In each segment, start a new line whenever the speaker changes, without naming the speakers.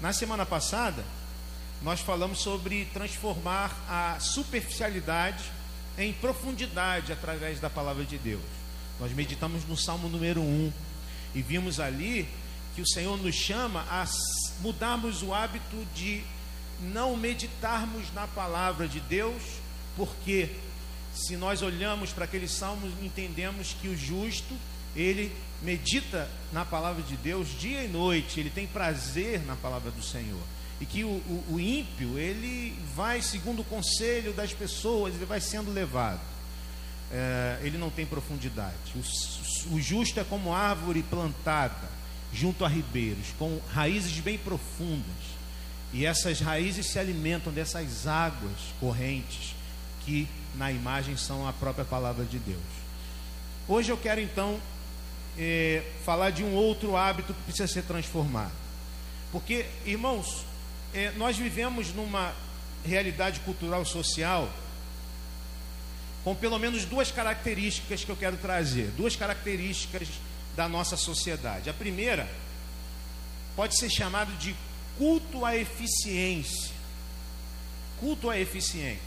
Na semana passada, nós falamos sobre transformar a superficialidade em profundidade através da palavra de Deus. Nós meditamos no Salmo número 1 e vimos ali que o Senhor nos chama a mudarmos o hábito de não meditarmos na palavra de Deus, porque se nós olhamos para aquele salmo, entendemos que o justo, ele medita na palavra de Deus dia e noite, ele tem prazer na palavra do Senhor. E que o, o, o ímpio, ele vai segundo o conselho das pessoas, ele vai sendo levado. É, ele não tem profundidade. O, o justo é como árvore plantada junto a ribeiros, com raízes bem profundas. E essas raízes se alimentam dessas águas correntes que na imagem são a própria palavra de Deus. Hoje eu quero então é, falar de um outro hábito que precisa ser transformado. Porque, irmãos, é, nós vivemos numa realidade cultural social com pelo menos duas características que eu quero trazer, duas características da nossa sociedade. A primeira pode ser chamado de culto à eficiência. Culto à eficiência.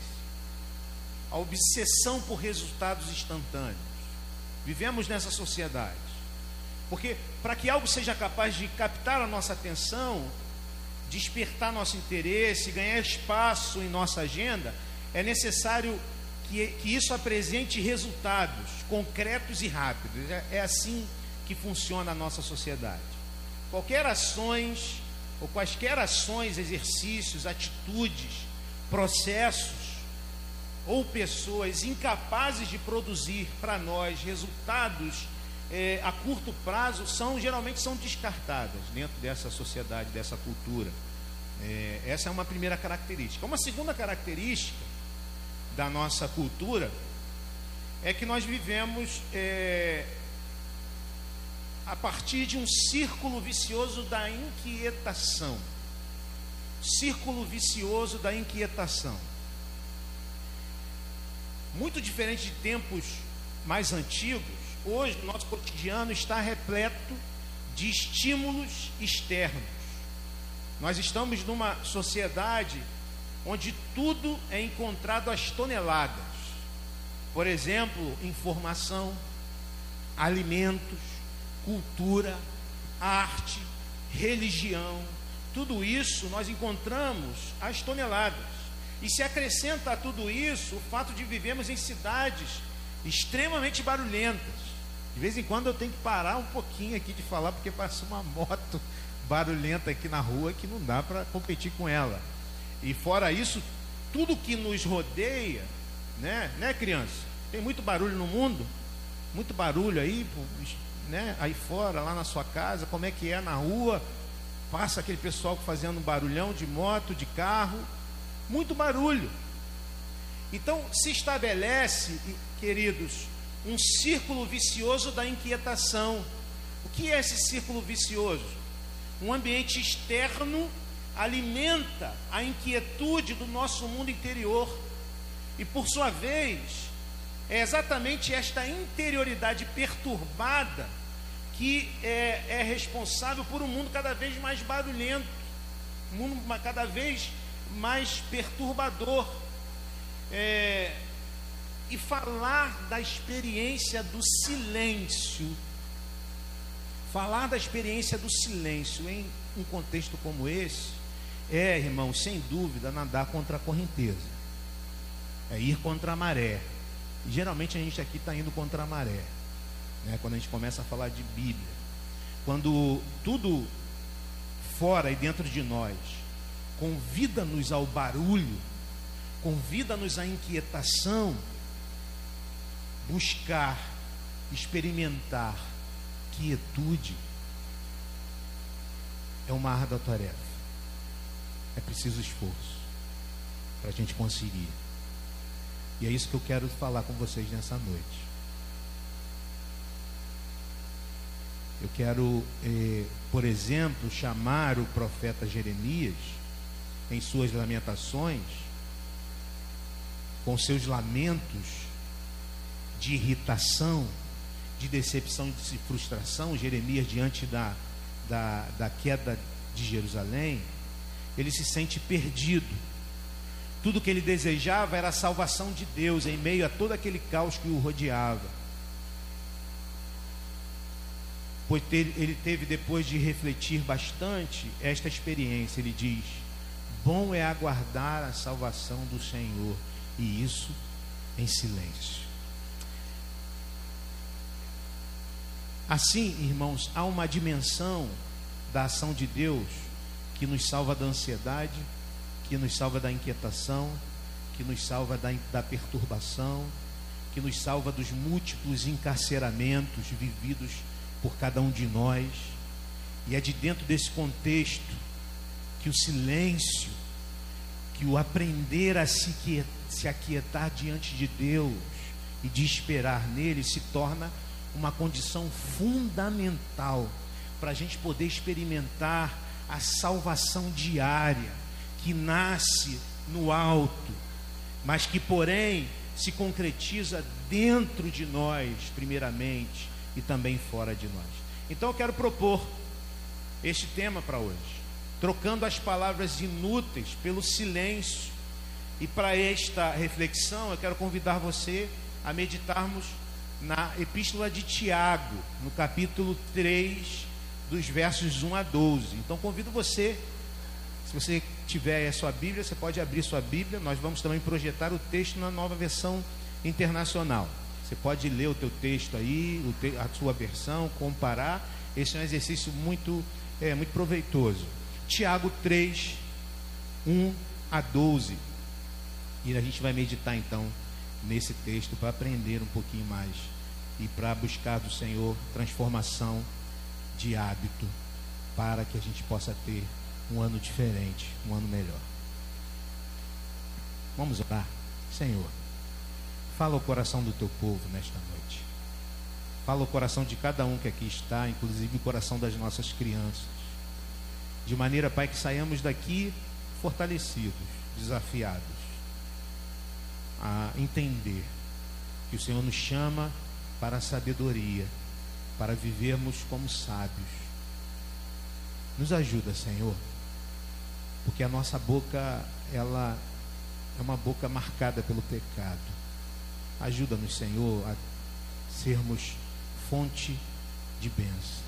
A obsessão por resultados instantâneos. Vivemos nessa sociedade. Porque para que algo seja capaz de captar a nossa atenção, despertar nosso interesse, ganhar espaço em nossa agenda, é necessário que, que isso apresente resultados concretos e rápidos. É, é assim que funciona a nossa sociedade. Qualquer ações ou quaisquer ações, exercícios, atitudes, processos ou pessoas incapazes de produzir para nós resultados é, a curto prazo são geralmente são descartadas dentro dessa sociedade, dessa cultura. É, essa é uma primeira característica. Uma segunda característica da nossa cultura é que nós vivemos é, a partir de um círculo vicioso da inquietação. Círculo vicioso da inquietação. Muito diferente de tempos mais antigos, hoje o nosso cotidiano está repleto de estímulos externos. Nós estamos numa sociedade onde tudo é encontrado às toneladas. Por exemplo, informação, alimentos, cultura, arte, religião, tudo isso nós encontramos às toneladas. E se acrescenta a tudo isso o fato de vivemos em cidades extremamente barulhentas. De vez em quando eu tenho que parar um pouquinho aqui de falar, porque passa uma moto barulhenta aqui na rua que não dá para competir com ela. E fora isso, tudo que nos rodeia, né, né, criança? Tem muito barulho no mundo, muito barulho aí, né, aí fora, lá na sua casa, como é que é na rua, passa aquele pessoal fazendo um barulhão de moto, de carro, muito barulho. Então se estabelece, queridos, um círculo vicioso da inquietação. O que é esse círculo vicioso? Um ambiente externo alimenta a inquietude do nosso mundo interior. E por sua vez, é exatamente esta interioridade perturbada que é, é responsável por um mundo cada vez mais barulhento, um mundo cada vez mais perturbador. É, e falar da experiência do silêncio, falar da experiência do silêncio em um contexto como esse, é, irmão, sem dúvida, nadar contra a correnteza, é ir contra a maré. E geralmente a gente aqui está indo contra a maré, né? quando a gente começa a falar de Bíblia. Quando tudo fora e dentro de nós convida-nos ao barulho, convida-nos à inquietação, buscar, experimentar quietude é uma árdua tarefa. É preciso esforço para a gente conseguir. E é isso que eu quero falar com vocês nessa noite. Eu quero, eh, por exemplo, chamar o profeta Jeremias em suas lamentações, com seus lamentos de irritação, de decepção, de frustração, Jeremias diante da, da, da queda de Jerusalém, ele se sente perdido. Tudo que ele desejava era a salvação de Deus em meio a todo aquele caos que o rodeava. Pois ele teve, depois de refletir bastante, esta experiência. Ele diz: Bom é aguardar a salvação do Senhor, e isso em silêncio. Assim, irmãos, há uma dimensão da ação de Deus que nos salva da ansiedade, que nos salva da inquietação, que nos salva da, da perturbação, que nos salva dos múltiplos encarceramentos vividos por cada um de nós. E é de dentro desse contexto que o silêncio, que o aprender a se, se aquietar diante de Deus e de esperar nele se torna uma condição fundamental para a gente poder experimentar a salvação diária que nasce no alto, mas que, porém, se concretiza dentro de nós, primeiramente, e também fora de nós. Então eu quero propor este tema para hoje, trocando as palavras inúteis pelo silêncio. E para esta reflexão, eu quero convidar você a meditarmos na Epístola de Tiago, no capítulo 3, dos versos 1 a 12. Então convido você, se você tiver a sua Bíblia, você pode abrir sua Bíblia. Nós vamos também projetar o texto na nova versão internacional. Você pode ler o teu texto aí, a sua versão, comparar. Esse é um exercício muito, é, muito proveitoso. Tiago 3, 1 a 12. E a gente vai meditar então nesse texto para aprender um pouquinho mais e para buscar do Senhor transformação de hábito para que a gente possa ter um ano diferente, um ano melhor. Vamos orar. Senhor, fala o coração do teu povo nesta noite. Fala o coração de cada um que aqui está, inclusive o coração das nossas crianças. De maneira, Pai, que saiamos daqui fortalecidos, desafiados a entender que o Senhor nos chama para a sabedoria, para vivermos como sábios. Nos ajuda, Senhor, porque a nossa boca, ela é uma boca marcada pelo pecado. Ajuda-nos, Senhor, a sermos fonte de bênção.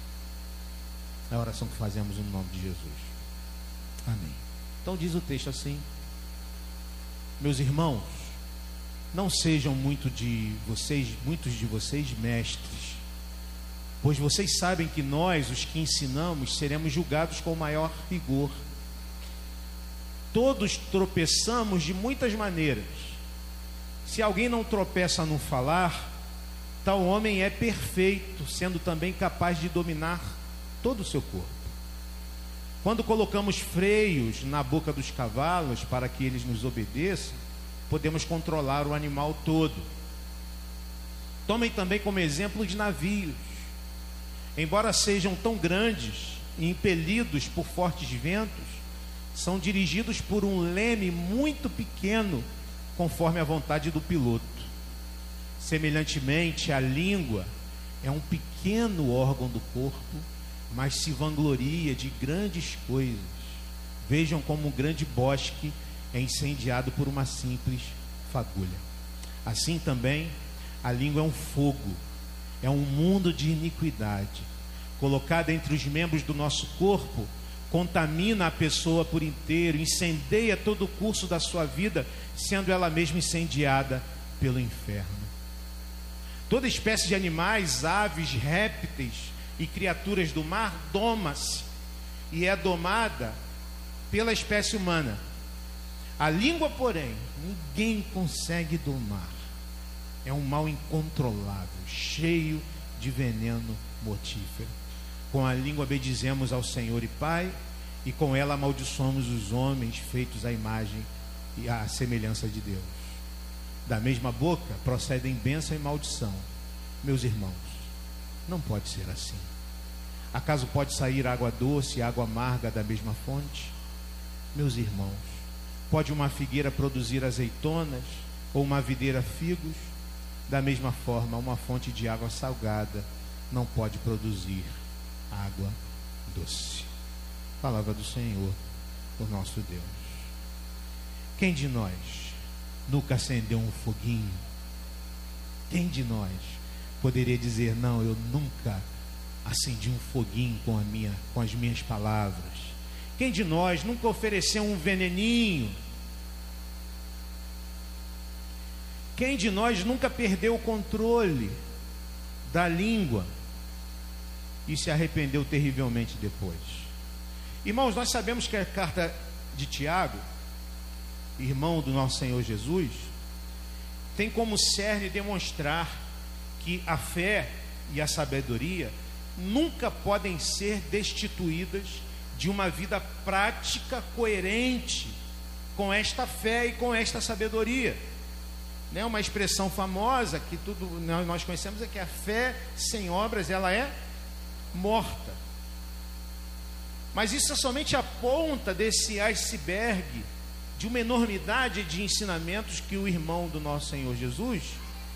É a oração que fazemos no nome de Jesus. Amém. Então diz o texto assim: Meus irmãos, não sejam muito de vocês, muitos de vocês mestres, pois vocês sabem que nós, os que ensinamos, seremos julgados com maior rigor. Todos tropeçamos de muitas maneiras. Se alguém não tropeça no falar, tal homem é perfeito, sendo também capaz de dominar todo o seu corpo. Quando colocamos freios na boca dos cavalos para que eles nos obedeçam, podemos controlar o animal todo. Tomem também como exemplo de navios. Embora sejam tão grandes e impelidos por fortes ventos, são dirigidos por um leme muito pequeno, conforme a vontade do piloto. Semelhantemente, a língua é um pequeno órgão do corpo, mas se vangloria de grandes coisas. Vejam como um grande bosque é incendiado por uma simples fagulha. Assim também, a língua é um fogo, é um mundo de iniquidade. Colocada entre os membros do nosso corpo, contamina a pessoa por inteiro, incendeia todo o curso da sua vida, sendo ela mesma incendiada pelo inferno. Toda espécie de animais, aves, répteis e criaturas do mar doma-se e é domada pela espécie humana. A língua, porém, ninguém consegue domar. É um mal incontrolável, cheio de veneno mortífero. Com a língua bendizemos ao Senhor e Pai, e com ela amaldiçoamos os homens feitos à imagem e à semelhança de Deus. Da mesma boca procedem bênção e maldição. Meus irmãos, não pode ser assim. Acaso pode sair água doce e água amarga da mesma fonte? Meus irmãos, Pode uma figueira produzir azeitonas ou uma videira figos? Da mesma forma, uma fonte de água salgada não pode produzir água doce. Palavra do Senhor. o nosso Deus. Quem de nós nunca acendeu um foguinho? Quem de nós poderia dizer: Não, eu nunca acendi um foguinho com, a minha, com as minhas palavras? Quem de nós nunca ofereceu um veneninho? Quem de nós nunca perdeu o controle da língua e se arrependeu terrivelmente depois? Irmãos, nós sabemos que a carta de Tiago, irmão do nosso Senhor Jesus, tem como cerne demonstrar que a fé e a sabedoria nunca podem ser destituídas de uma vida prática coerente com esta fé e com esta sabedoria. Né? Uma expressão famosa que tudo nós conhecemos é que a fé sem obras ela é morta. Mas isso é somente a ponta desse iceberg de uma enormidade de ensinamentos que o irmão do nosso Senhor Jesus,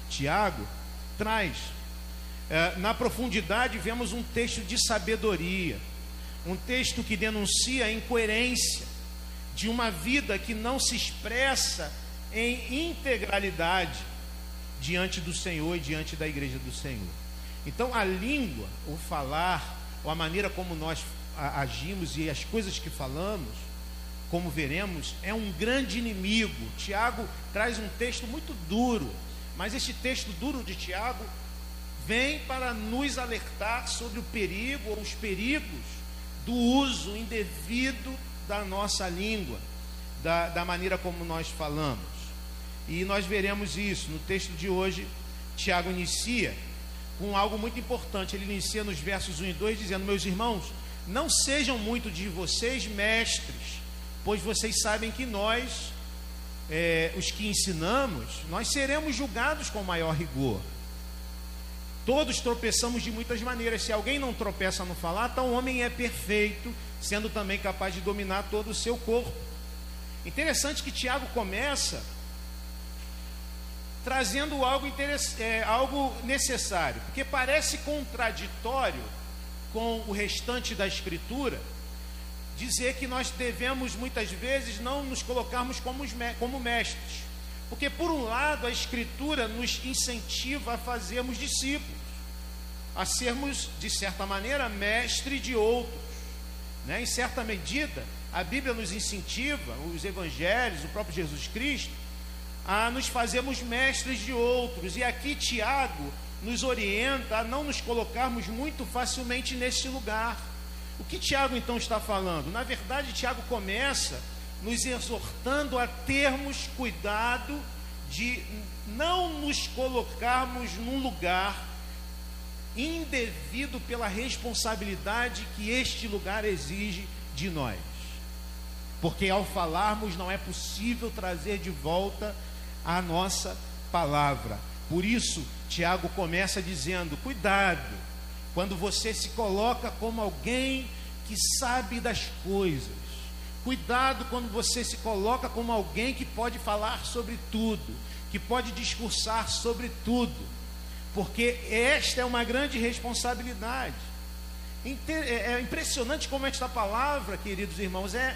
Tiago, traz. É, na profundidade, vemos um texto de sabedoria, um texto que denuncia a incoerência de uma vida que não se expressa em integralidade diante do Senhor e diante da igreja do Senhor. Então, a língua, o falar, ou a maneira como nós agimos e as coisas que falamos, como veremos, é um grande inimigo. Tiago traz um texto muito duro, mas este texto duro de Tiago vem para nos alertar sobre o perigo ou os perigos do uso indevido da nossa língua, da, da maneira como nós falamos. E nós veremos isso no texto de hoje. Tiago inicia com algo muito importante. Ele inicia nos versos 1 e 2 dizendo: Meus irmãos, não sejam muito de vocês mestres pois vocês sabem que nós, é, os que ensinamos, nós seremos julgados com maior rigor. Todos tropeçamos de muitas maneiras. Se alguém não tropeça no falar, então o homem é perfeito, sendo também capaz de dominar todo o seu corpo. Interessante que Tiago começa trazendo algo, é, algo necessário, porque parece contraditório com o restante da Escritura dizer que nós devemos muitas vezes não nos colocarmos como, como mestres. Porque, por um lado, a Escritura nos incentiva a fazermos discípulos, a sermos, de certa maneira, mestre de outros. Né? Em certa medida, a Bíblia nos incentiva, os evangelhos, o próprio Jesus Cristo, a nos fazermos mestres de outros. E aqui Tiago nos orienta a não nos colocarmos muito facilmente nesse lugar. O que Tiago então está falando? Na verdade, Tiago começa nos exortando a termos cuidado de não nos colocarmos num lugar indevido pela responsabilidade que este lugar exige de nós. Porque ao falarmos não é possível trazer de volta a nossa palavra. Por isso, Tiago começa dizendo: cuidado, quando você se coloca como alguém que sabe das coisas. Cuidado quando você se coloca como alguém que pode falar sobre tudo, que pode discursar sobre tudo, porque esta é uma grande responsabilidade. É, é impressionante como esta palavra, queridos irmãos, é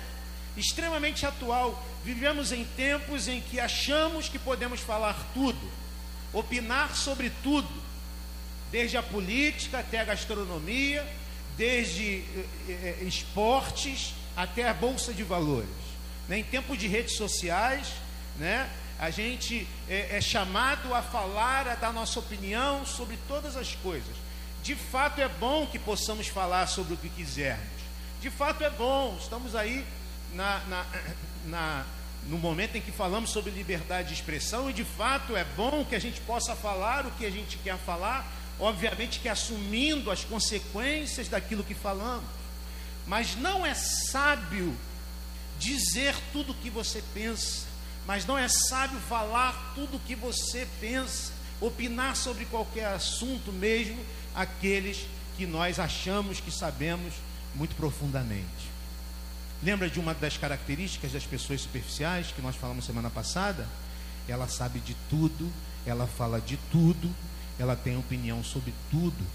extremamente atual. Vivemos em tempos em que achamos que podemos falar tudo, opinar sobre tudo, desde a política até a gastronomia, desde eh, eh, esportes até a bolsa de valores. Né? Em tempo de redes sociais, né? A gente é, é chamado a falar, a dar nossa opinião sobre todas as coisas. De fato é bom que possamos falar sobre o que quisermos. De fato é bom, estamos aí na, na, na, no momento em que falamos sobre liberdade de expressão, e de fato é bom que a gente possa falar o que a gente quer falar, obviamente que assumindo as consequências daquilo que falamos, mas não é sábio dizer tudo o que você pensa, mas não é sábio falar tudo o que você pensa, opinar sobre qualquer assunto, mesmo aqueles que nós achamos que sabemos muito profundamente. Lembra de uma das características das pessoas superficiais que nós falamos semana passada? Ela sabe de tudo, ela fala de tudo, ela tem opinião sobre tudo,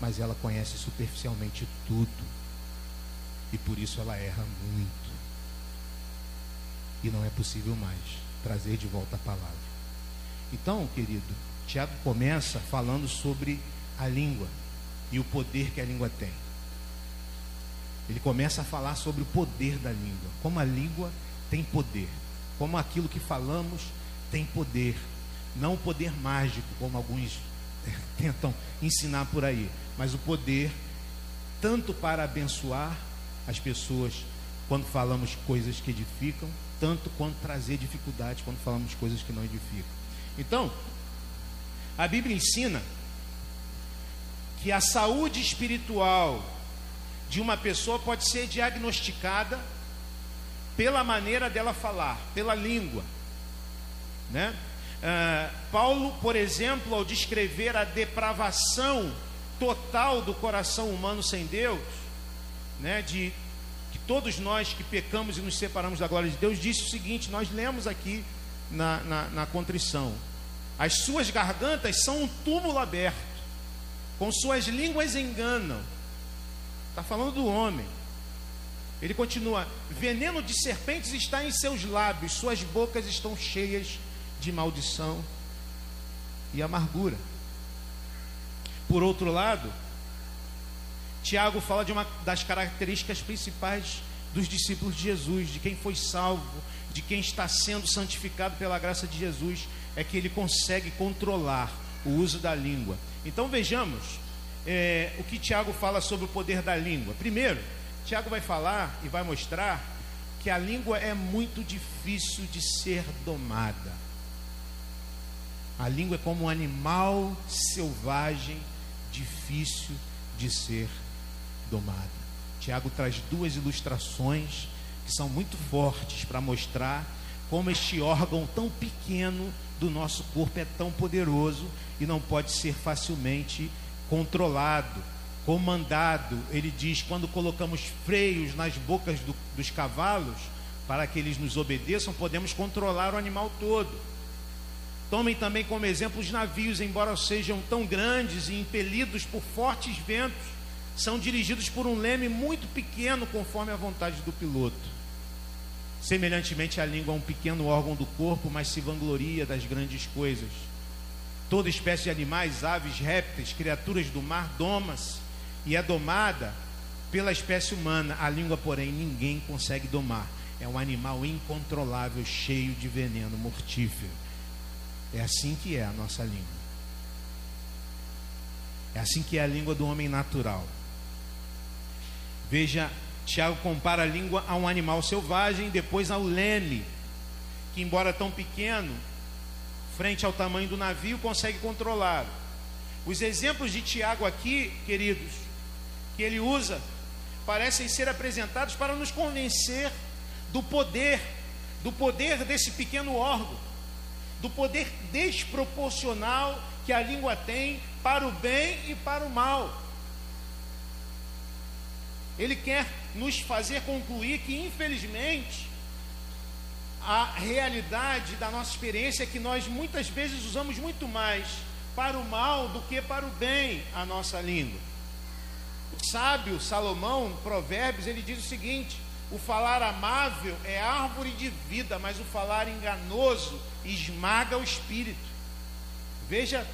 mas ela conhece superficialmente tudo. E por isso ela erra muito. E não é possível mais trazer de volta a palavra. Então, querido, Tiago começa falando sobre a língua e o poder que a língua tem. Ele começa a falar sobre o poder da língua, como a língua tem poder, como aquilo que falamos tem poder, não o poder mágico, como alguns tentam ensinar por aí, mas o poder tanto para abençoar as pessoas quando falamos coisas que edificam, tanto quanto trazer dificuldades quando falamos coisas que não edificam. Então, a Bíblia ensina que a saúde espiritual de uma pessoa pode ser diagnosticada pela maneira dela falar, pela língua, né? Uh, Paulo, por exemplo, ao descrever a depravação total do coração humano sem Deus, né, de todos nós que pecamos e nos separamos da glória de Deus, disse o seguinte: nós lemos aqui na, na, na contrição: as suas gargantas são um túmulo aberto, com suas línguas enganam. Está falando do homem. Ele continua: veneno de serpentes está em seus lábios, suas bocas estão cheias de maldição e amargura. Por outro lado, Tiago fala de uma das características principais dos discípulos de Jesus, de quem foi salvo, de quem está sendo santificado pela graça de Jesus, é que ele consegue controlar o uso da língua. Então vejamos é, o que Tiago fala sobre o poder da língua. Primeiro, Tiago vai falar e vai mostrar que a língua é muito difícil de ser domada. A língua é como um animal selvagem, difícil de ser domada. Tiago traz duas ilustrações que são muito fortes para mostrar como este órgão tão pequeno do nosso corpo é tão poderoso e não pode ser facilmente controlado, comandado. Ele diz: quando colocamos freios nas bocas do, dos cavalos para que eles nos obedeçam, podemos controlar o animal todo. Tomem também como exemplo os navios, embora sejam tão grandes e impelidos por fortes ventos, são dirigidos por um leme muito pequeno, conforme a vontade do piloto. Semelhantemente, a língua é um pequeno órgão do corpo, mas se vangloria das grandes coisas. Toda espécie de animais, aves, répteis, criaturas do mar doma-se e é domada pela espécie humana. A língua, porém, ninguém consegue domar. É um animal incontrolável, cheio de veneno mortífero. É assim que é a nossa língua. É assim que é a língua do homem natural. Veja, Tiago compara a língua a um animal selvagem, depois ao leme, que, embora tão pequeno, frente ao tamanho do navio, consegue controlar. Os exemplos de Tiago aqui, queridos, que ele usa, parecem ser apresentados para nos convencer do poder, do poder desse pequeno órgão do poder desproporcional que a língua tem para o bem e para o mal. Ele quer nos fazer concluir que, infelizmente, a realidade da nossa experiência é que nós muitas vezes usamos muito mais para o mal do que para o bem a nossa língua. O sábio Salomão, Provérbios, ele diz o seguinte: o falar amável é árvore de vida, mas o falar enganoso esmaga o espírito. Veja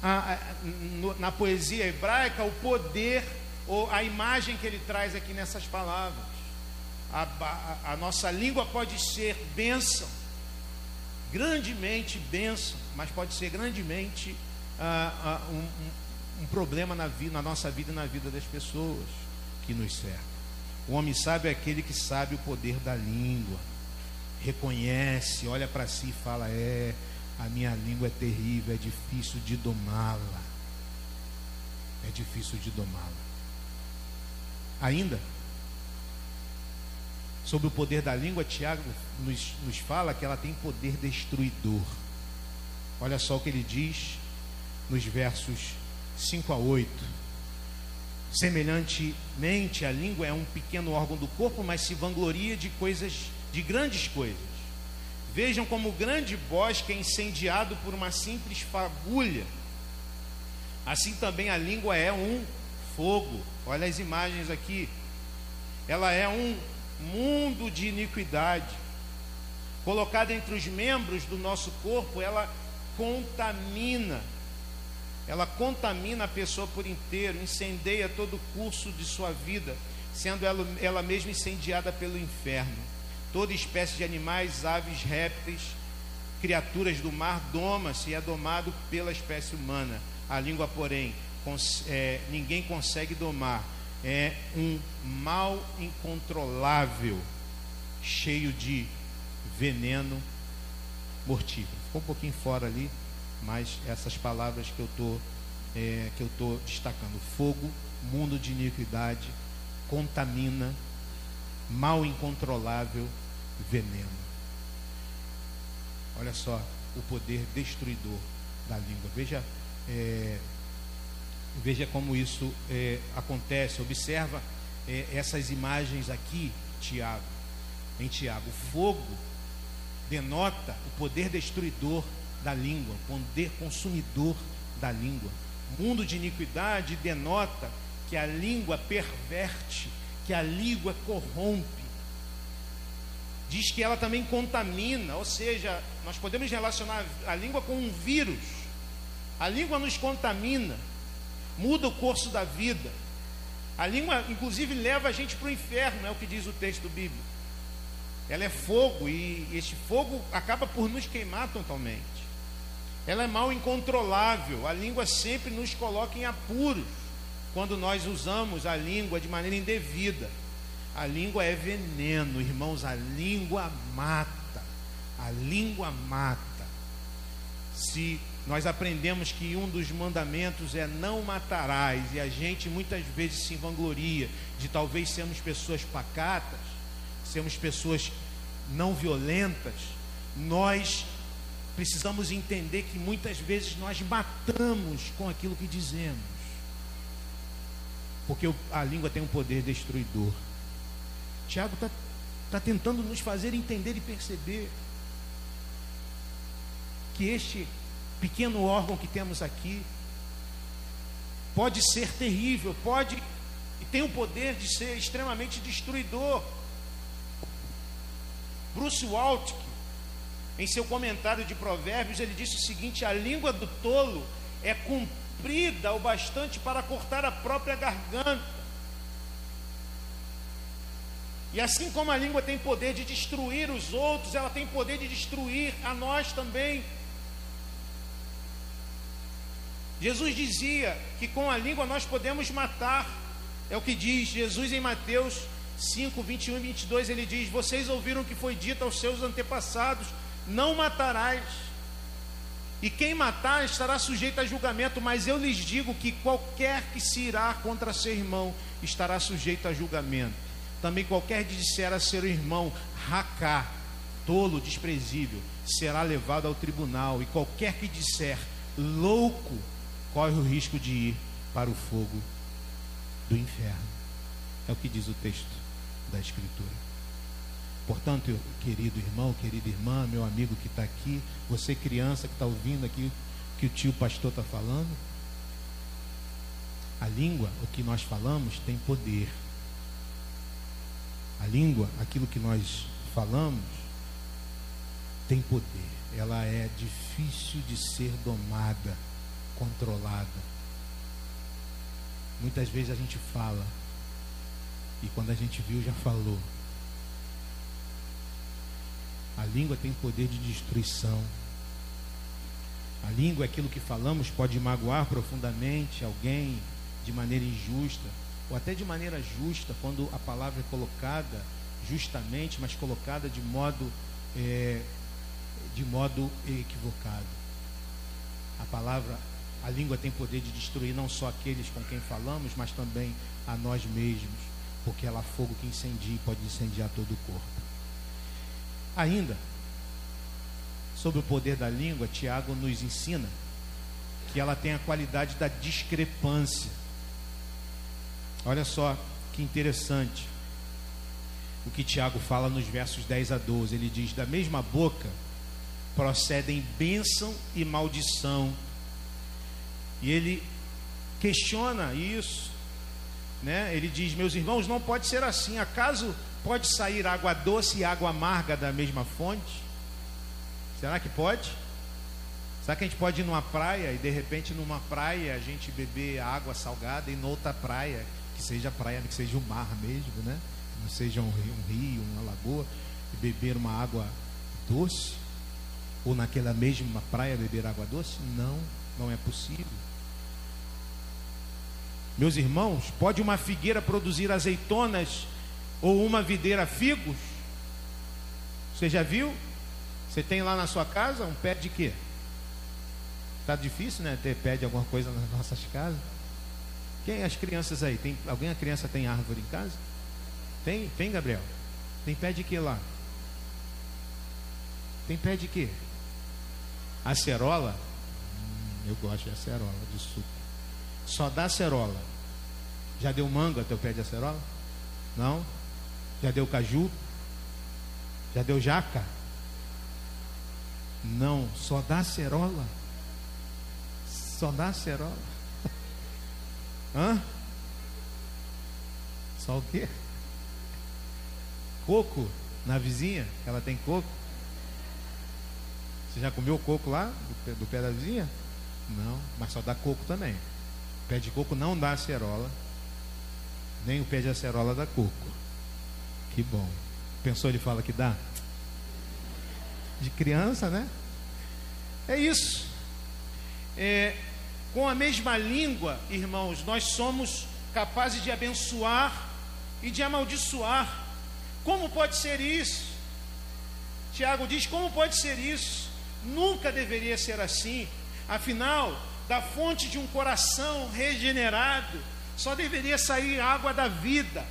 a, a, no, na poesia hebraica o poder ou a imagem que ele traz aqui nessas palavras. A, a nossa língua pode ser bênção, grandemente bênção, mas pode ser grandemente um, um, um problema na, vida, na nossa vida e na vida das pessoas que nos cercam. O homem sábio é aquele que sabe o poder da língua, reconhece, olha para si e fala: É, a minha língua é terrível, é difícil de domá-la. É difícil de domá-la. Ainda, sobre o poder da língua, Tiago nos, nos fala que ela tem poder destruidor. Olha só o que ele diz nos versos 5 a 8. Semelhantemente, a língua é um pequeno órgão do corpo, mas se vangloria de coisas, de grandes coisas. Vejam como o grande bosque é incendiado por uma simples fagulha. Assim também a língua é um fogo. Olha as imagens aqui. Ela é um mundo de iniquidade. colocada entre os membros do nosso corpo, ela contamina. Ela contamina a pessoa por inteiro, incendeia todo o curso de sua vida, sendo ela, ela mesma incendiada pelo inferno. Toda espécie de animais, aves, répteis, criaturas do mar doma-se e é domado pela espécie humana. A língua, porém, é, ninguém consegue domar. É um mal incontrolável, cheio de veneno mortífero. Ficou um pouquinho fora ali, mas essas palavras que eu tô, é, que eu estou destacando: fogo, mundo de iniquidade, contamina, mal incontrolável, veneno. Olha só o poder destruidor da língua. Veja, é, veja como isso é, acontece. Observa é, essas imagens aqui, Tiago. Em Tiago, o fogo denota o poder destruidor da língua, o poder consumidor da língua. Mundo de iniquidade denota que a língua perverte, que a língua corrompe diz que ela também contamina, ou seja, nós podemos relacionar a língua com um vírus. A língua nos contamina, muda o curso da vida. A língua, inclusive, leva a gente para o inferno, é o que diz o texto bíblico. Ela é fogo e este fogo acaba por nos queimar totalmente. Ela é mal incontrolável. A língua sempre nos coloca em apuros quando nós usamos a língua de maneira indevida. A língua é veneno, irmãos, a língua mata. A língua mata. Se nós aprendemos que um dos mandamentos é não matarás, e a gente muitas vezes se vangloria de talvez sermos pessoas pacatas, sermos pessoas não violentas, nós precisamos entender que muitas vezes nós matamos com aquilo que dizemos, porque a língua tem um poder destruidor. Tiago está tá tentando nos fazer entender e perceber que este pequeno órgão que temos aqui pode ser terrível, pode e tem o poder de ser extremamente destruidor. Bruce Waltke, em seu comentário de Provérbios, ele disse o seguinte: a língua do tolo é comprida o bastante para cortar a própria garganta e assim como a língua tem poder de destruir os outros, ela tem poder de destruir a nós também. Jesus dizia que com a língua nós podemos matar, é o que diz Jesus em Mateus 5, 21 e 22. Ele diz: Vocês ouviram o que foi dito aos seus antepassados: Não matarás. E quem matar estará sujeito a julgamento, mas eu lhes digo que qualquer que se irá contra seu irmão estará sujeito a julgamento. Também qualquer que disser a seu irmão, racá, tolo, desprezível, será levado ao tribunal. E qualquer que disser, louco, corre o risco de ir para o fogo do inferno. É o que diz o texto da Escritura. Portanto, querido irmão, querida irmã, meu amigo que está aqui, você criança que está ouvindo aqui que o tio pastor está falando, a língua, o que nós falamos, tem poder. A língua, aquilo que nós falamos, tem poder. Ela é difícil de ser domada, controlada. Muitas vezes a gente fala, e quando a gente viu, já falou. A língua tem poder de destruição. A língua, aquilo que falamos, pode magoar profundamente alguém de maneira injusta ou até de maneira justa, quando a palavra é colocada justamente, mas colocada de modo, é, de modo equivocado. A palavra, a língua tem poder de destruir não só aqueles com quem falamos, mas também a nós mesmos, porque ela é fogo que incendia e pode incendiar todo o corpo. Ainda, sobre o poder da língua, Tiago nos ensina que ela tem a qualidade da discrepância. Olha só que interessante o que Tiago fala nos versos 10 a 12. Ele diz: Da mesma boca procedem bênção e maldição. E ele questiona isso, né? Ele diz: Meus irmãos, não pode ser assim. Acaso pode sair água doce e água amarga da mesma fonte? Será que pode? Será que a gente pode ir numa praia e de repente numa praia a gente beber água salgada e noutra praia, que seja praia, que seja um mar mesmo, né? Não seja um rio, um rio, uma lagoa, e beber uma água doce? Ou naquela mesma praia beber água doce? Não, não é possível. Meus irmãos, pode uma figueira produzir azeitonas ou uma videira figos? Você já viu? Você tem lá na sua casa um pé de quê? Tá difícil, né? Ter pé de alguma coisa nas nossas casas. Quem as crianças aí? Tem alguém a criança tem árvore em casa? Tem? Tem, Gabriel? Tem pé de quê lá? Tem pé de quê? Acerola? Hum, eu gosto de acerola, de suco. Só dá acerola. Já deu manga teu pé de acerola? Não? Já deu caju? Já deu jaca? Não, só dá acerola. Só dá acerola. Hã? Só o quê? Coco na vizinha? Ela tem coco? Você já comeu coco lá, do pé, do pé da vizinha? Não, mas só dá coco também. O pé de coco não dá acerola, nem o pé de acerola dá coco. Que bom. Pensou ele fala que dá? De criança, né? É isso. É, com a mesma língua, irmãos, nós somos capazes de abençoar e de amaldiçoar. Como pode ser isso? Tiago diz: como pode ser isso? Nunca deveria ser assim. Afinal, da fonte de um coração regenerado, só deveria sair água da vida.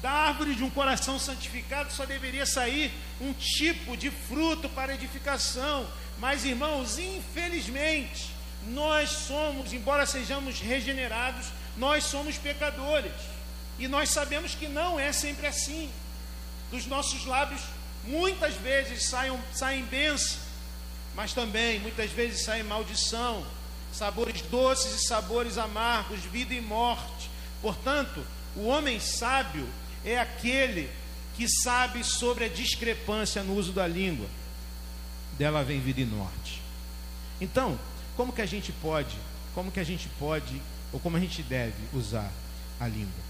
Da árvore de um coração santificado só deveria sair um tipo de fruto para edificação. Mas, irmãos, infelizmente, nós somos, embora sejamos regenerados, nós somos pecadores. E nós sabemos que não é sempre assim. Dos nossos lábios Muitas vezes saem, saem bênçãos, mas também muitas vezes saem maldição, sabores doces e sabores amargos, vida e morte. Portanto, o homem sábio é aquele que sabe sobre a discrepância no uso da língua. Dela vem vida e morte. Então, como que a gente pode, como que a gente pode, ou como a gente deve usar a língua?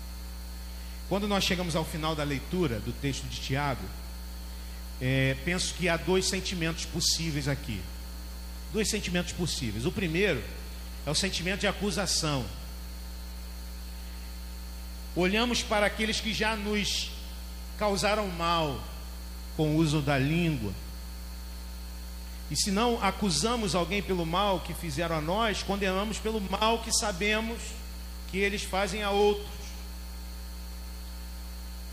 Quando nós chegamos ao final da leitura do texto de Tiago, é, penso que há dois sentimentos possíveis aqui. Dois sentimentos possíveis. O primeiro é o sentimento de acusação. Olhamos para aqueles que já nos causaram mal com o uso da língua. E se não acusamos alguém pelo mal que fizeram a nós, condenamos pelo mal que sabemos que eles fazem a outros.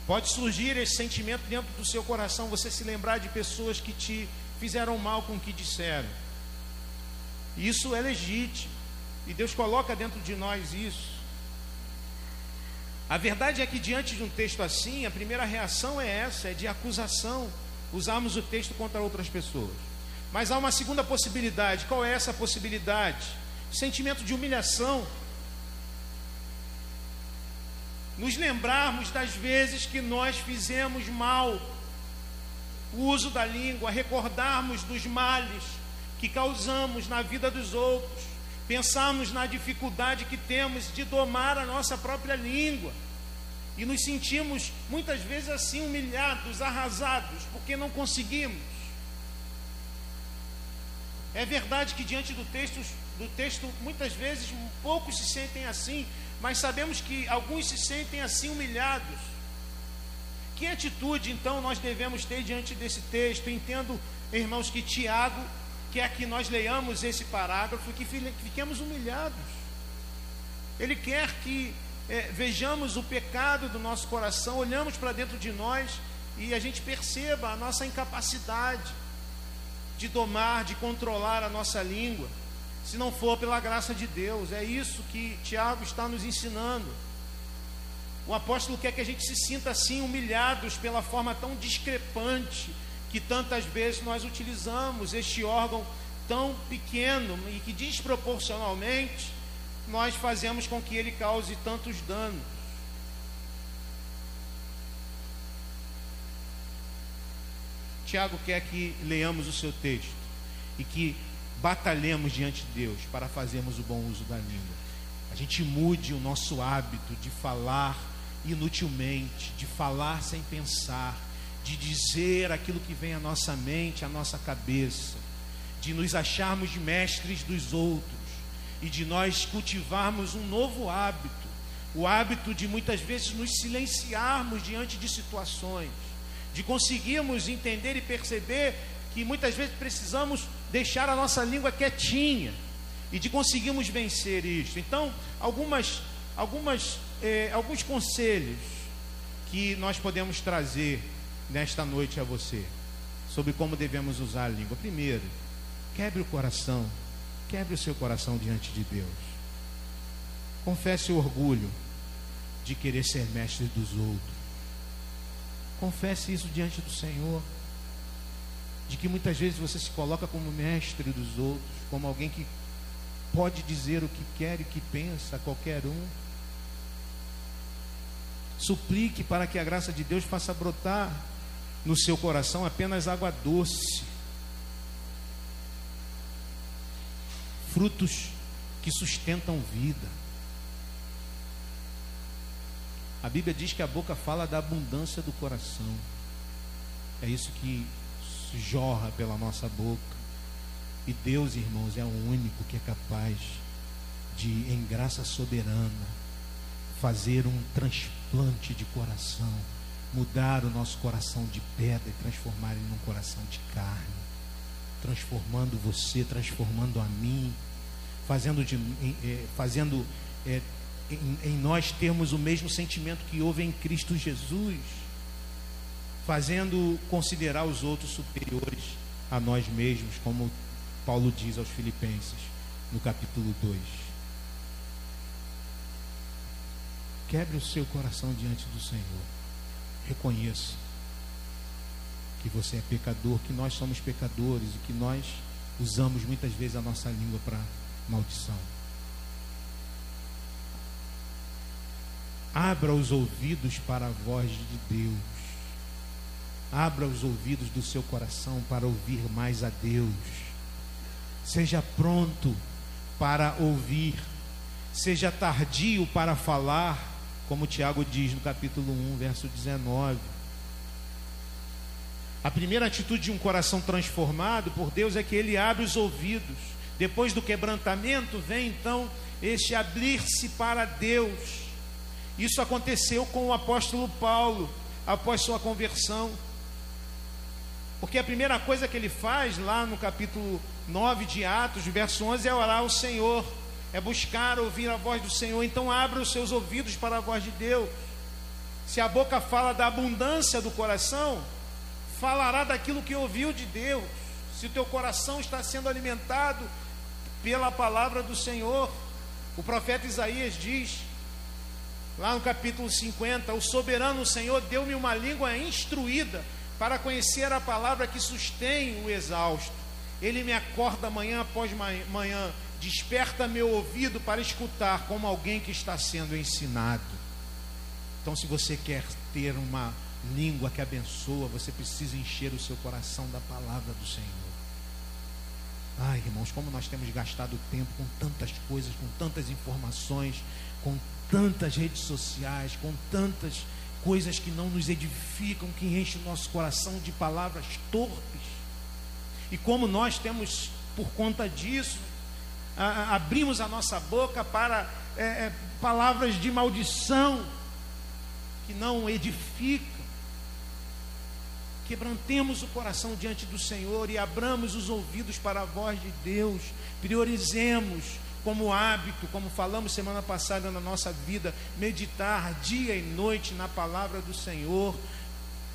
Pode surgir esse sentimento dentro do seu coração, você se lembrar de pessoas que te fizeram mal com o que disseram. Isso é legítimo. E Deus coloca dentro de nós isso. A verdade é que diante de um texto assim, a primeira reação é essa, é de acusação. Usarmos o texto contra outras pessoas. Mas há uma segunda possibilidade. Qual é essa possibilidade? Sentimento de humilhação nos lembrarmos das vezes que nós fizemos mal, o uso da língua, recordarmos dos males que causamos na vida dos outros, pensarmos na dificuldade que temos de domar a nossa própria língua e nos sentimos muitas vezes assim humilhados, arrasados, porque não conseguimos. É verdade que diante do texto, do texto muitas vezes poucos se sentem assim, mas sabemos que alguns se sentem assim humilhados. Que atitude então nós devemos ter diante desse texto? Entendo, irmãos, que Tiago quer que nós leiamos esse parágrafo e que fiquemos humilhados. Ele quer que é, vejamos o pecado do nosso coração, olhamos para dentro de nós e a gente perceba a nossa incapacidade de domar, de controlar a nossa língua se não for pela graça de Deus. É isso que Tiago está nos ensinando. O apóstolo quer que a gente se sinta assim, humilhados pela forma tão discrepante que tantas vezes nós utilizamos este órgão tão pequeno e que desproporcionalmente nós fazemos com que ele cause tantos danos. Tiago quer que leamos o seu texto e que batalhemos diante de Deus para fazermos o bom uso da língua. A gente mude o nosso hábito de falar inutilmente, de falar sem pensar, de dizer aquilo que vem à nossa mente, à nossa cabeça, de nos acharmos mestres dos outros e de nós cultivarmos um novo hábito, o hábito de muitas vezes nos silenciarmos diante de situações, de conseguirmos entender e perceber que muitas vezes precisamos deixar a nossa língua quietinha e de conseguirmos vencer isto. Então, algumas, algumas, eh, alguns conselhos que nós podemos trazer nesta noite a você sobre como devemos usar a língua. Primeiro, quebre o coração, quebre o seu coração diante de Deus. Confesse o orgulho de querer ser mestre dos outros. Confesse isso diante do Senhor. De que muitas vezes você se coloca como mestre dos outros, como alguém que pode dizer o que quer e que pensa a qualquer um. Suplique para que a graça de Deus faça brotar no seu coração apenas água doce, frutos que sustentam vida. A Bíblia diz que a boca fala da abundância do coração. É isso que jorra pela nossa boca. E Deus, irmãos, é o único que é capaz de, em graça soberana, fazer um transplante de coração mudar o nosso coração de pedra e transformar ele num coração de carne, transformando você, transformando a mim, fazendo, de, é, fazendo é, em, em nós termos o mesmo sentimento que houve em Cristo Jesus, fazendo considerar os outros superiores a nós mesmos, como Paulo diz aos Filipenses no capítulo 2. Quebre o seu coração diante do Senhor. Reconheça que você é pecador, que nós somos pecadores e que nós usamos muitas vezes a nossa língua para maldição. Abra os ouvidos para a voz de Deus. Abra os ouvidos do seu coração para ouvir mais a Deus. Seja pronto para ouvir. Seja tardio para falar como Tiago diz no capítulo 1, verso 19. A primeira atitude de um coração transformado por Deus é que ele abre os ouvidos. Depois do quebrantamento, vem então este abrir-se para Deus. Isso aconteceu com o apóstolo Paulo após sua conversão. Porque a primeira coisa que ele faz lá no capítulo 9 de Atos, verso 11, é orar ao Senhor é buscar ouvir a voz do Senhor. Então abra os seus ouvidos para a voz de Deus. Se a boca fala da abundância do coração, falará daquilo que ouviu de Deus. Se o teu coração está sendo alimentado pela palavra do Senhor, o profeta Isaías diz, lá no capítulo 50, o soberano Senhor deu-me uma língua instruída para conhecer a palavra que sustém o exausto. Ele me acorda manhã após manhã Desperta meu ouvido para escutar como alguém que está sendo ensinado. Então, se você quer ter uma língua que abençoa, você precisa encher o seu coração da palavra do Senhor. Ai, irmãos, como nós temos gastado tempo com tantas coisas, com tantas informações, com tantas redes sociais, com tantas coisas que não nos edificam, que enchem o nosso coração de palavras torpes. E como nós temos, por conta disso, a, abrimos a nossa boca para é, é, palavras de maldição que não edificam. Quebrantemos o coração diante do Senhor e abramos os ouvidos para a voz de Deus. Priorizemos como hábito, como falamos semana passada na nossa vida, meditar dia e noite na palavra do Senhor.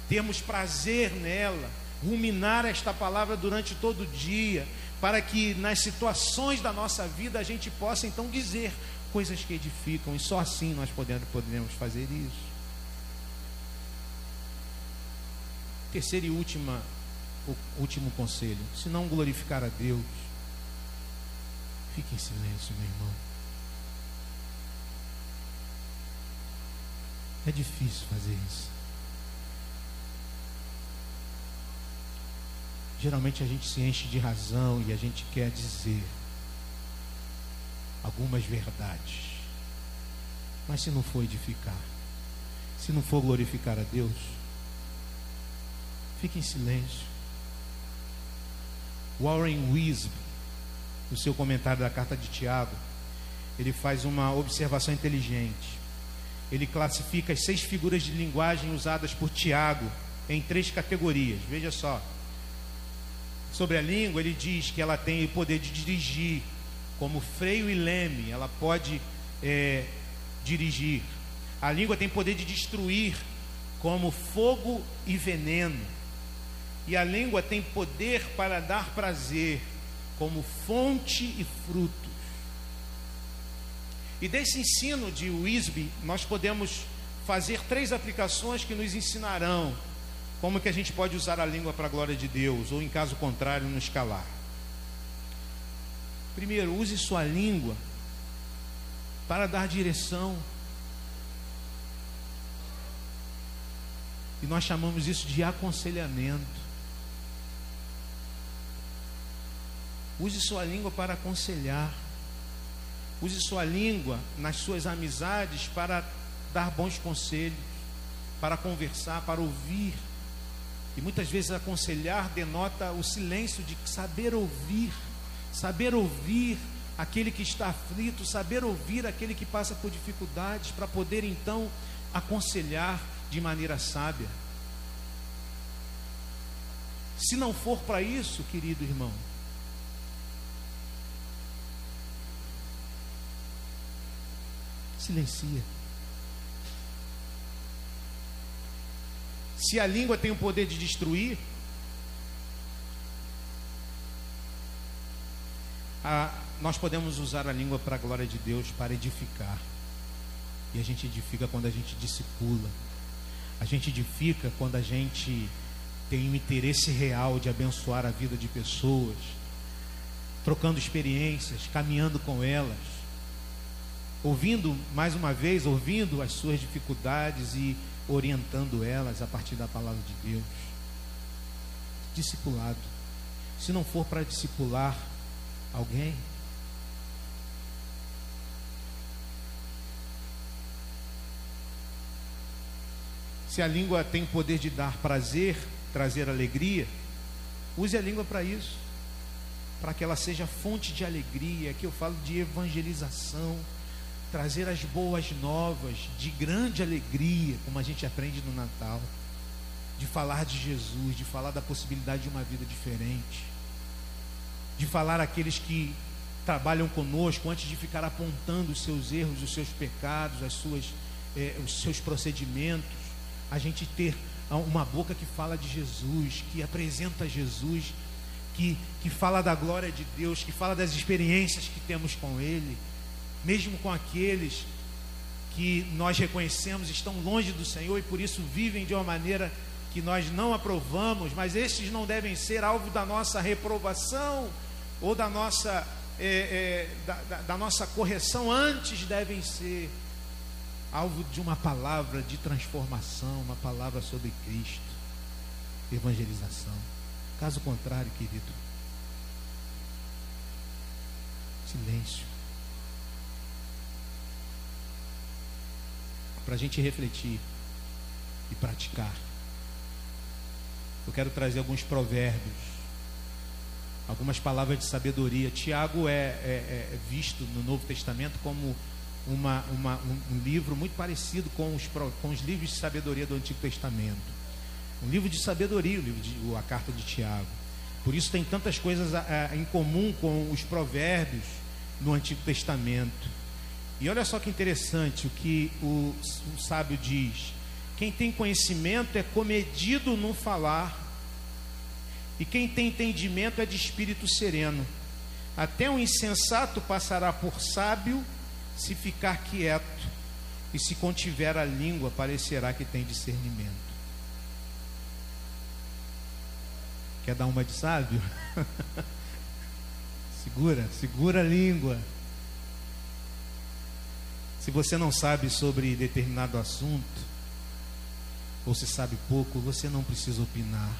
Temos prazer nela, ruminar esta palavra durante todo o dia, para que nas situações da nossa vida a gente possa então dizer coisas que edificam, e só assim nós podemos, fazer isso. Terceiro e última, último conselho: se não glorificar a Deus, fique em silêncio, meu irmão. É difícil fazer isso. geralmente a gente se enche de razão e a gente quer dizer algumas verdades. Mas se não for edificar, se não for glorificar a Deus, fique em silêncio. Warren Wisby, no seu comentário da carta de Tiago, ele faz uma observação inteligente. Ele classifica as seis figuras de linguagem usadas por Tiago em três categorias. Veja só. Sobre a língua, ele diz que ela tem o poder de dirigir, como freio e leme, ela pode é, dirigir. A língua tem poder de destruir, como fogo e veneno. E a língua tem poder para dar prazer, como fonte e frutos. E desse ensino de Wisby, nós podemos fazer três aplicações que nos ensinarão como que a gente pode usar a língua para a glória de Deus, ou em caso contrário, no escalar. Primeiro, use sua língua para dar direção. E nós chamamos isso de aconselhamento. Use sua língua para aconselhar. Use sua língua nas suas amizades para dar bons conselhos, para conversar, para ouvir. E muitas vezes aconselhar denota o silêncio de saber ouvir, saber ouvir aquele que está aflito, saber ouvir aquele que passa por dificuldades, para poder então aconselhar de maneira sábia. Se não for para isso, querido irmão, silencia. Se a língua tem o poder de destruir, a, nós podemos usar a língua para a glória de Deus, para edificar. E a gente edifica quando a gente discipula. A gente edifica quando a gente tem o interesse real de abençoar a vida de pessoas, trocando experiências, caminhando com elas, ouvindo, mais uma vez, ouvindo as suas dificuldades e orientando elas a partir da palavra de Deus. Discipulado. Se não for para discipular alguém, se a língua tem poder de dar prazer, trazer alegria, use a língua para isso, para que ela seja fonte de alegria. Aqui eu falo de evangelização trazer as boas novas de grande alegria, como a gente aprende no Natal, de falar de Jesus, de falar da possibilidade de uma vida diferente, de falar àqueles que trabalham conosco antes de ficar apontando os seus erros, os seus pecados, as suas, eh, os seus procedimentos, a gente ter uma boca que fala de Jesus, que apresenta Jesus, que, que fala da glória de Deus, que fala das experiências que temos com Ele mesmo com aqueles que nós reconhecemos estão longe do Senhor e por isso vivem de uma maneira que nós não aprovamos, mas estes não devem ser alvo da nossa reprovação ou da nossa, é, é, da, da, da nossa correção, antes devem ser alvo de uma palavra de transformação, uma palavra sobre Cristo, evangelização. Caso contrário, querido, silêncio. Para a gente refletir e praticar. Eu quero trazer alguns provérbios, algumas palavras de sabedoria. Tiago é, é, é visto no Novo Testamento como uma, uma, um, um, livro muito parecido com os, com os livros de sabedoria do Antigo Testamento. Um livro de sabedoria, o livro de, a carta de Tiago. Por isso tem tantas coisas a, a, em comum com os provérbios no Antigo Testamento. E olha só que interessante o que o, o sábio diz: quem tem conhecimento é comedido no falar, e quem tem entendimento é de espírito sereno. Até um insensato passará por sábio se ficar quieto, e se contiver a língua, parecerá que tem discernimento. Quer dar uma de sábio? segura, segura a língua. Se você não sabe sobre determinado assunto, ou se sabe pouco, você não precisa opinar.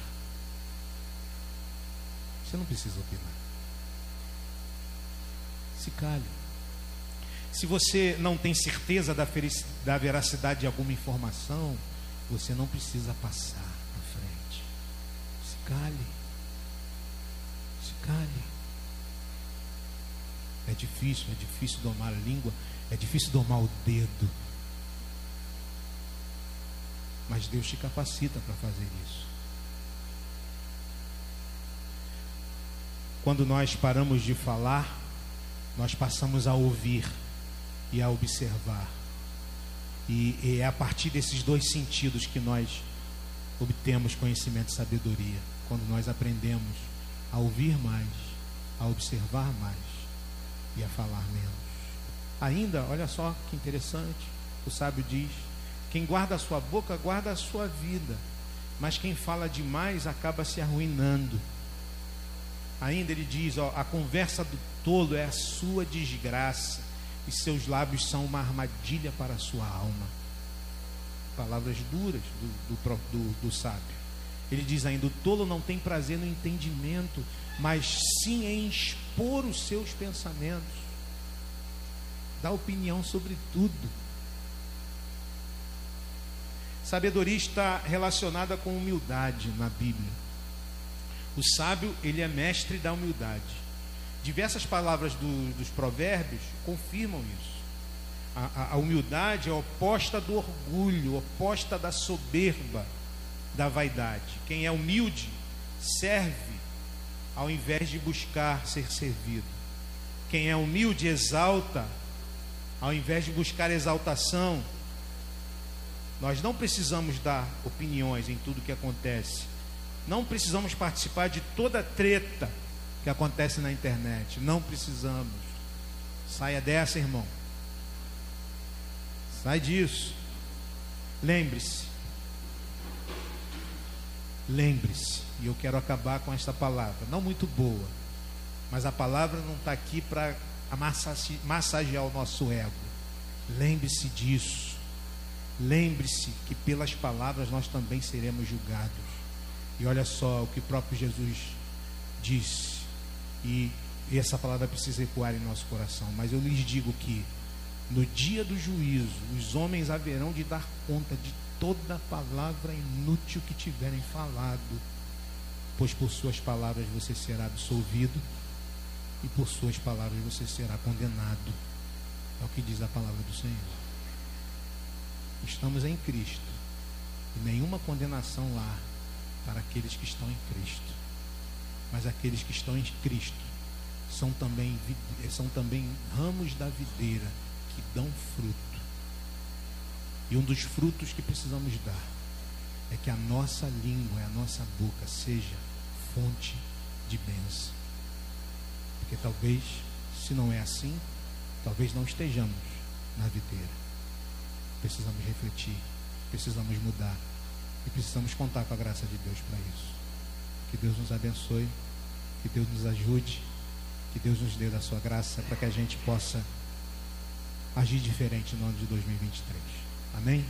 Você não precisa opinar. Se cale. Se você não tem certeza da, da veracidade de alguma informação, você não precisa passar à frente. Se cale. Se cale. É difícil, é difícil domar a língua, é difícil domar o dedo. Mas Deus te capacita para fazer isso. Quando nós paramos de falar, nós passamos a ouvir e a observar. E, e é a partir desses dois sentidos que nós obtemos conhecimento e sabedoria. Quando nós aprendemos a ouvir mais, a observar mais e a falar menos. Ainda, olha só que interessante, o sábio diz: quem guarda a sua boca, guarda a sua vida, mas quem fala demais acaba se arruinando. Ainda ele diz: ó, a conversa do tolo é a sua desgraça, e seus lábios são uma armadilha para a sua alma. Palavras duras do, do, do, do sábio. Ele diz ainda: o tolo não tem prazer no entendimento, mas sim em expor os seus pensamentos. Dá opinião sobre tudo. Sabedoria está relacionada com humildade na Bíblia. O sábio, ele é mestre da humildade. Diversas palavras do, dos provérbios confirmam isso. A, a, a humildade é oposta do orgulho, oposta da soberba, da vaidade. Quem é humilde serve ao invés de buscar ser servido. Quem é humilde exalta ao invés de buscar exaltação. Nós não precisamos dar opiniões em tudo que acontece. Não precisamos participar de toda treta que acontece na internet. Não precisamos. Saia dessa, irmão. Sai disso. Lembre-se. Lembre-se. E eu quero acabar com esta palavra. Não muito boa. Mas a palavra não está aqui para massagear o nosso ego. Lembre-se disso. Lembre-se que pelas palavras nós também seremos julgados. E olha só o que o próprio Jesus disse. E, e essa palavra precisa ecoar em nosso coração. Mas eu lhes digo que no dia do juízo, os homens haverão de dar conta de toda palavra inútil que tiverem falado, pois por suas palavras você será absolvido e por suas palavras você será condenado. É o que diz a palavra do Senhor. Estamos em Cristo e nenhuma condenação lá para aqueles que estão em Cristo. Mas aqueles que estão em Cristo são também, são também ramos da videira que dão fruto. E um dos frutos que precisamos dar é que a nossa língua e a nossa boca seja fonte de bênção. Porque talvez, se não é assim, talvez não estejamos na videira. Precisamos refletir, precisamos mudar e precisamos contar com a graça de Deus para isso. Que Deus nos abençoe, que Deus nos ajude, que Deus nos dê da sua graça para que a gente possa agir diferente no ano de 2023. Amém?